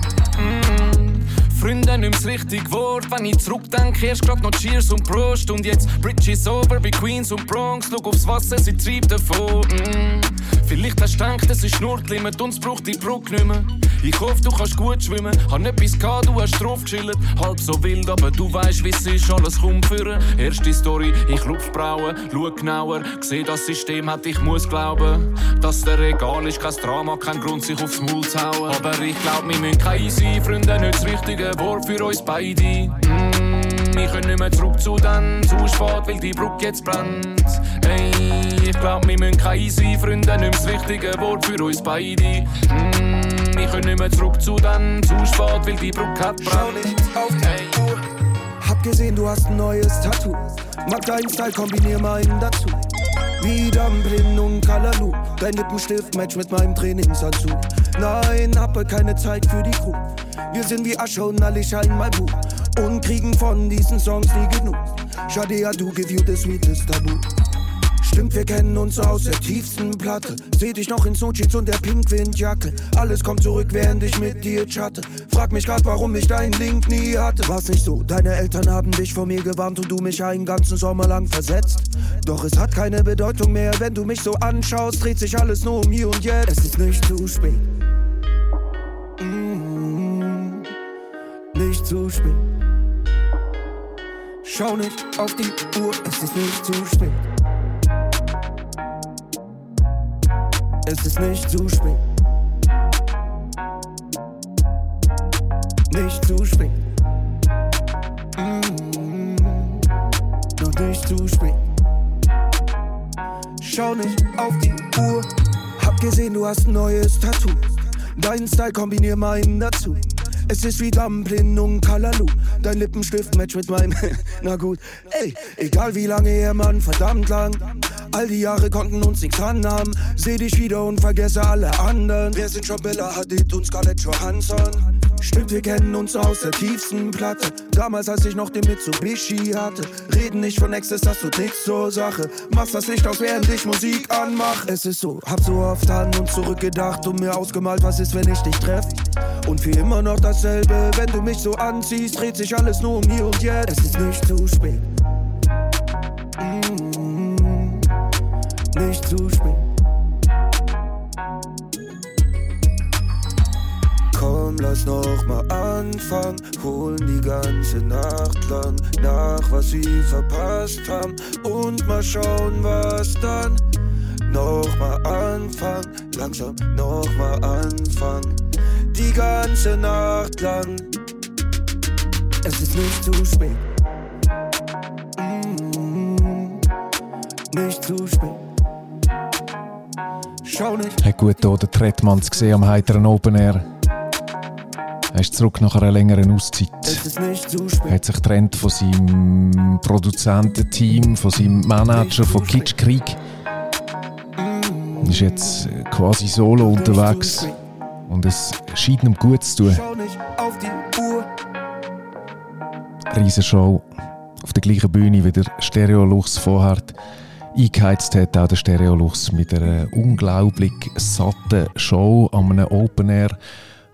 Freunde, das richtige Wort. Wenn ich zurückdenke, erst grad noch Cheers und Prost. Und jetzt Bridges over wie Queens und Bronx. Schau aufs Wasser, sie treibt davon. Mm. Vielleicht hast du gedacht, es ist nur die Limit und es braucht die Brücke nicht mehr. Ich hoffe, du kannst gut schwimmen. Hab etwas gehabt, du hast drauf gechillt. Halb so wild, aber du weißt, wie es ist, alles kommt führen. Erste Story, ich lupf Brauen, schau genauer. Seh das System hat, ich muss glauben. Dass der Regal ist, kein Drama, kein Grund, sich aufs Maul zu hauen. Aber ich glaub, wir müssen kein sein, Freunde, nicht das richtige Wort für uns beide. Mm, wir können nicht mehr zurück zu dann, zu spät, weil die Brücke jetzt brennt. Ey, ich glaub, wir müssen kein sein, Freunde, nicht mehr das richtige Wort für uns beide. Mm, wir können nicht mehr zurück zu dann, zu spät, weil die Brücke hat brennt. Hey. Hab gesehen, du hast ein neues Tattoo. Mag deinen Style, kombinier meinen dazu. Wie Dumpling und Kalalu. Dein Lippenstift match mit meinem Trainingsanzug. Nein, habe keine Zeit für die Crew. Wir sind wie Asche und scheinen mal Buch. Und kriegen von diesen Songs nie genug. Schade, ja, du give you the sweetest Tabu. Stimmt, wir kennen uns aus der tiefsten Platte. Seh dich noch in Sochits und der Pinkwindjacke. Alles kommt zurück, während ich mit dir chatte. Frag mich grad, warum ich deinen Link nie hatte. War's nicht so, deine Eltern haben dich vor mir gewarnt und du mich einen ganzen Sommer lang versetzt. Doch es hat keine Bedeutung mehr, wenn du mich so anschaust, dreht sich alles nur um hier und jetzt. Es ist nicht zu spät. Mm, nicht zu spät. Schau nicht auf die Uhr, es ist nicht zu spät. Es ist nicht zu spät. Nicht zu spät. Mm, nicht zu spät. Schau nicht auf die Uhr. Hab gesehen, du hast ein neues Tattoo. Dein Style kombinier meinen dazu. Es ist wie Dumpling und Kalalu. Dein Lippenstift match mit meinem. Na gut, ey, egal wie lange her, Mann, verdammt lang. All die Jahre konnten uns nichts anhaben. Seh dich wieder und vergesse alle anderen. Wir sind schon Bella Hadid und Scarlett Johansson. Stimmt, wir kennen uns aus der tiefsten Platte. Damals, als ich noch den Mitsubishi hatte. Reden nicht von Exes, das tut nix zur Sache. Machst das Licht aus, während ich Musik anmach. Es ist so, hab so oft an und zurückgedacht und mir ausgemalt, was ist, wenn ich dich treff. Und für immer noch dasselbe, wenn du mich so anziehst, dreht sich alles nur um hier und jetzt. Es ist nicht zu spät. Nicht zu spät. Komm, lass noch mal anfangen. Holen die ganze Nacht lang nach, was sie verpasst haben. Und mal schauen, was dann. Noch mal anfangen, langsam noch mal anfangen. Die ganze Nacht lang. Es ist nicht zu spät. Mm, nicht zu spät. Schau nicht. Hat gut hier den Tretmanns gesehen am heiteren Open Air. Er ist zurück nach einer längeren Auszeit. Er hat sich getrennt von seinem Produzententeam, von seinem Manager, von Kitsch Krieg. Und ist jetzt quasi solo unterwegs. Und es scheint ihm gut zu tun. Riesenshow auf der gleichen Bühne wie der Stereolux vorher eingeheizt hat, auch der Stereolux mit einer unglaublich satten Show an einem Open Air,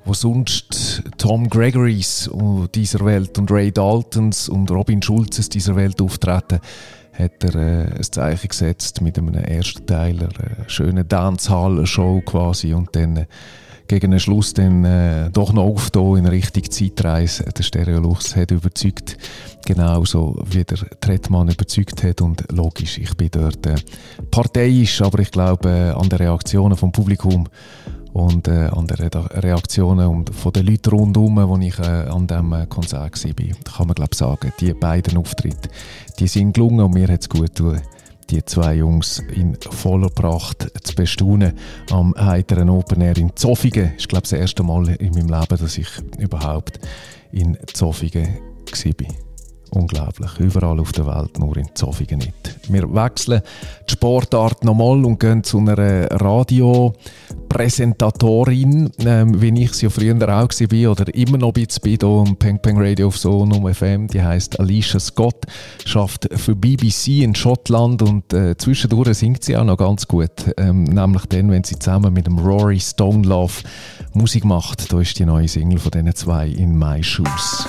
wo sonst Tom Gregorys dieser Welt und Ray Daltons und Robin Schulzes dieser Welt auftreten, hat er äh, ein Zeichen gesetzt mit einem ersten Teil, einer schönen Dancehall-Show quasi und dann gegen den Schluss dann äh, doch noch aufgetan in Richtung Zeitreise. Der Stereolux hat überzeugt, genauso wie der Tretmann überzeugt hat und logisch, ich bin dort äh, parteiisch, aber ich glaube äh, an den Reaktionen vom Publikum und äh, an den Reaktionen und von den Leuten rundherum, wo ich äh, an diesem äh, Konzert war, kann man glaube sagen, die beiden Auftritte, die sind gelungen und mir hat es gut getan, die zwei Jungs in voller Pracht zu bestaunen am heiteren Open Air in Zofingen. Das ist glaube das erste Mal in meinem Leben, dass ich überhaupt in Zofingen war. Unglaublich. Überall auf der Welt, nur in Zofingen nicht. Wir wechseln die Sportart nochmal und gehen zu einer Radiopräsentatorin, ähm, wie ich sie ja früher auch war oder immer noch ein bisschen hier am Peng Peng Radio auf Sonum FM. Die heißt Alicia Scott, schafft für BBC in Schottland und äh, zwischendurch singt sie auch noch ganz gut. Ähm, nämlich dann, wenn sie zusammen mit dem Rory Stone Love Musik macht. Da ist die neue Single von diesen zwei in My Shoes.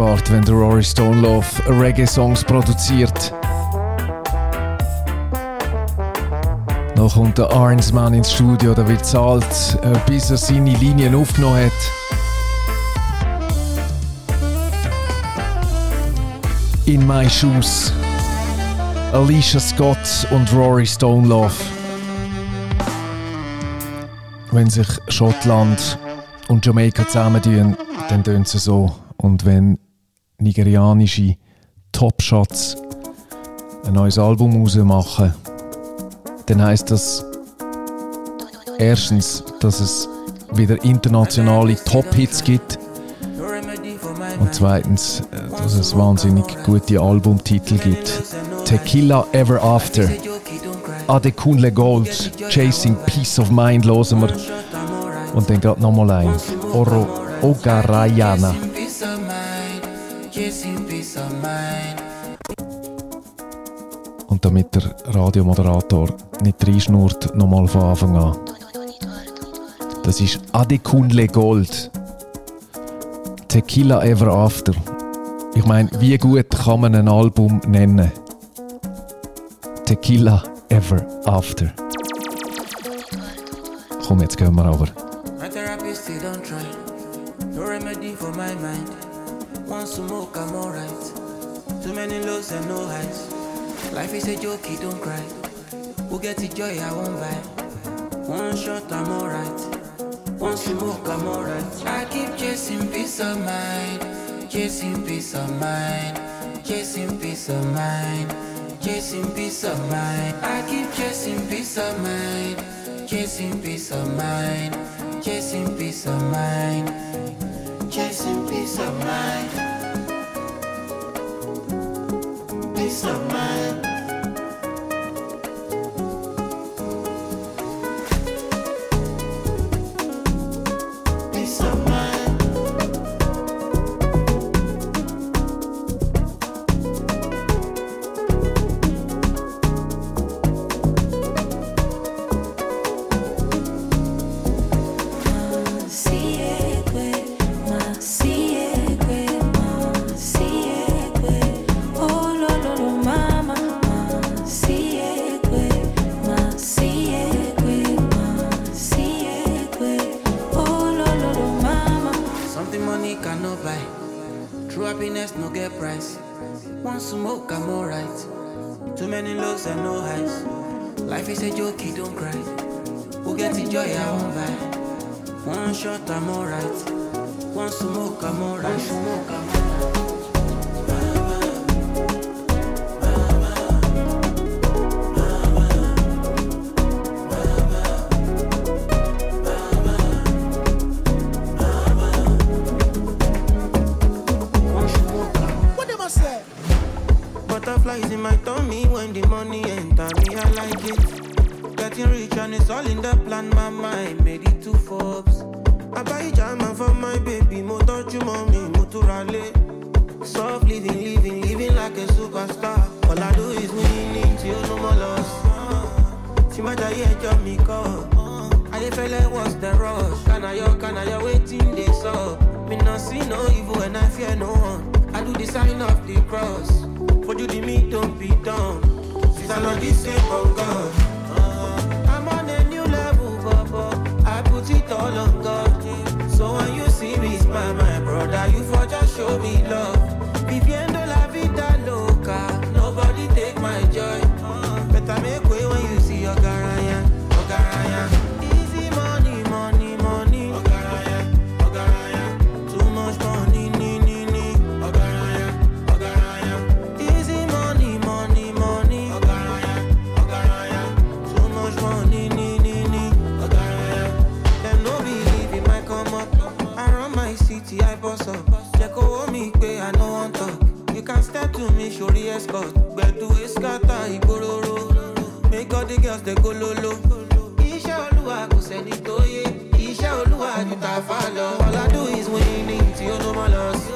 Gespart, wenn der Rory Stone Love Reggae-Songs produziert. Noch kommt der Arnsman ins Studio, da wird zahlt, äh, bis er seine Linien aufgenommen hat. In My Shoes. Alicia Scott und Rory Stone Love. Wenn sich Schottland und Jamaika zusammentun, dann tönt sie so. Und wenn nigerianische Top-Shots ein neues Album rausmachen, dann heißt das erstens, dass es wieder internationale Top-Hits gibt und zweitens, äh, dass es wahnsinnig gute Albumtitel gibt. Tequila Ever After, Adekunle Gold, Chasing Peace of Mind hören wir und dann gerade nochmal ein. Oro Ogarayana. Und damit der Radiomoderator nicht reinschnurrt, nochmal von Anfang an. Das ist Adekunle Gold. Tequila Ever After. Ich meine, wie gut kann man ein Album nennen? Tequila Ever After. Komm, jetzt gehen wir aber. Smoke, I'm alright. Too many lows and no highs. Life is a joke, don't cry. Who get the joy I won't buy? One shot, I'm alright. One smoke, I'm alright. I keep chasing peace of mind. Chasing peace of mind. Chasing peace of mind. Chasing peace of mind. I keep chasing peace of mind. Chasing peace of mind. Chasing peace of mind. Chasing peace of mind. Peace of mind. Getting rich and it's all in the plan, my mind made it to Forbes. I buy jama for my baby, mo touch you mommy, mo to rally. Soft living, living, living like a superstar. All I do is winning till no more loss. See my diet, job me call. I feel like what's the rush? Can I I yo, waiting this up? Me not see no evil and I fear no one. I do the sign of the cross. For you the me don't be done. Since I'm not the same on God. All on God. Eh? So when you see me smile, my brother, you for just show me love. Pay, I no want talk. You can step to me, the escort. But to escata, ibororo. Make all the girls they go lolo. Iṣẹ́ olúwa kò sẹ́ni tó yé. Iṣẹ́ olúwa ju ta fa lọ. All I do is winning tí ó mọ́ lọ sí.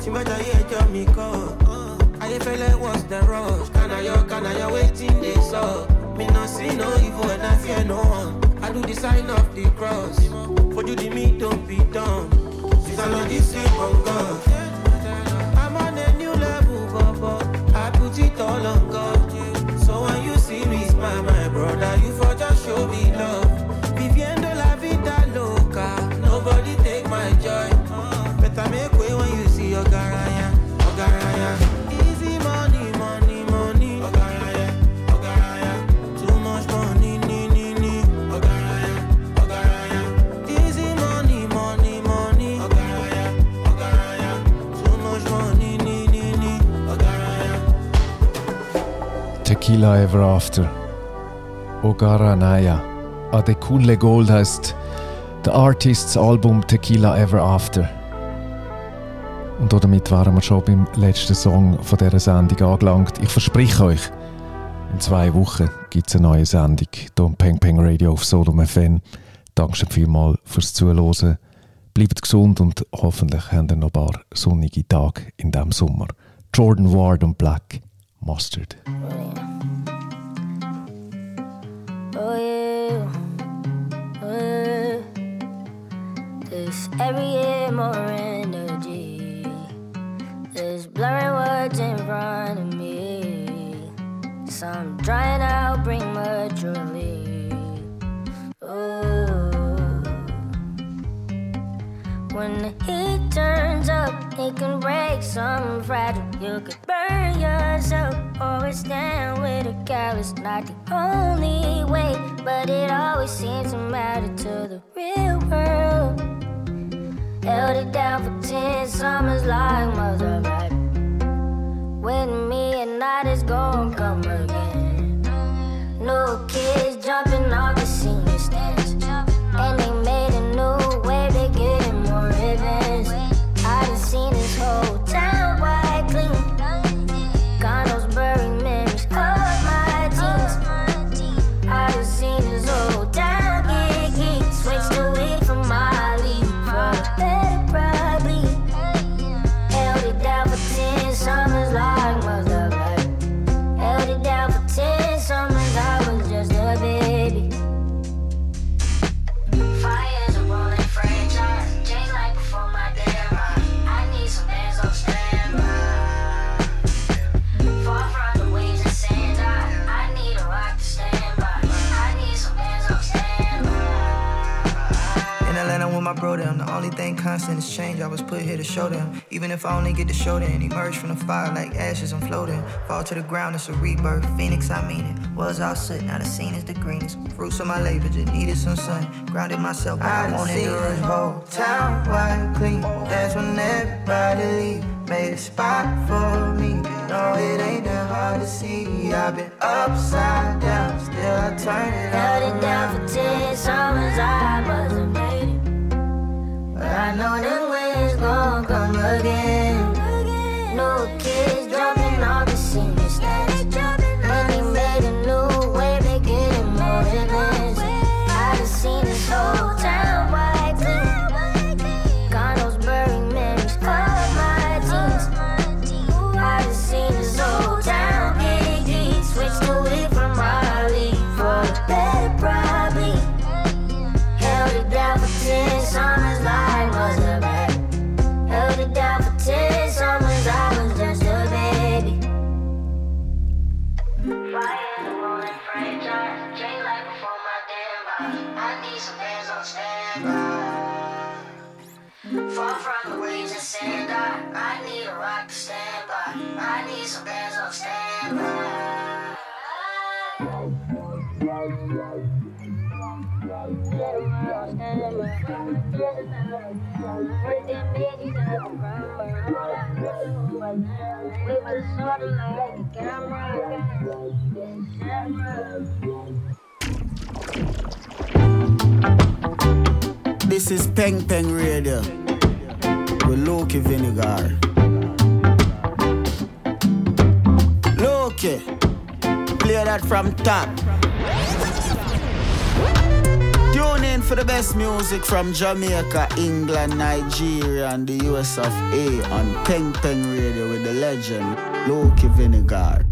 Tí má jayé ẹjọ́ mi kọ́. Ayéfẹ́lẹ́ was the rush. Kànáyọ̀ kànáyọ̀ wetin dey sup. Me no see no evil and I fear no one. I do the sign of the cross. Fojú di mi don't be I'm on a new level, Bobo. I put it all on God. Tequila Ever After. Ogara Naya. Adekunle Gold heißt der Artists Album Tequila Ever After. Und damit waren wir schon beim letzten Song von dieser Sendung angelangt. Ich verspreche euch, in zwei Wochen gibt es eine neue Sendung hier im Peng Peng Radio auf Sodom FM. Dankeschön vielmals fürs Zuhören. Bleibt gesund und hoffentlich habt ihr noch ein paar sonnige Tage in diesem Sommer. Jordan Ward und Black Mustard. Oh yeah, oh yeah. Oh, There's every year more energy. There's blurry words in front of me. Some drying out prematurely. Oh. When the heat turns up, it can break some fragile. You could burn yourself or stand with a callous. Not the only way, but it always seems to matter to the real world. Held it down for ten summers like mother right. With me and night is gonna come again. No kids jumping off Atlanta with my bro them, the only thing constant is change. I was put here to show them. Even if I only get to show them, emerge from the fire like ashes, I'm floating. Fall to the ground, it's a rebirth. Phoenix, I mean it. Was all soot, now the scene is the greenest. Fruits of my labor, just needed some sun. Grounded myself, but I, I wanted see to this run whole town white clean. That's when everybody leave. Made a spot for me. No, it ain't that hard to see. I've been upside down, still I turn it Held all it down around. for ten summers, I must have made it. But I know them ways gon' come again. No kids This is Peng Peng Radio with Loki Vinegar. Loki, play that from top. Tune in for the best music from Jamaica, England, Nigeria, and the US of A on Peng Peng Radio with the legend Loki Vinegar.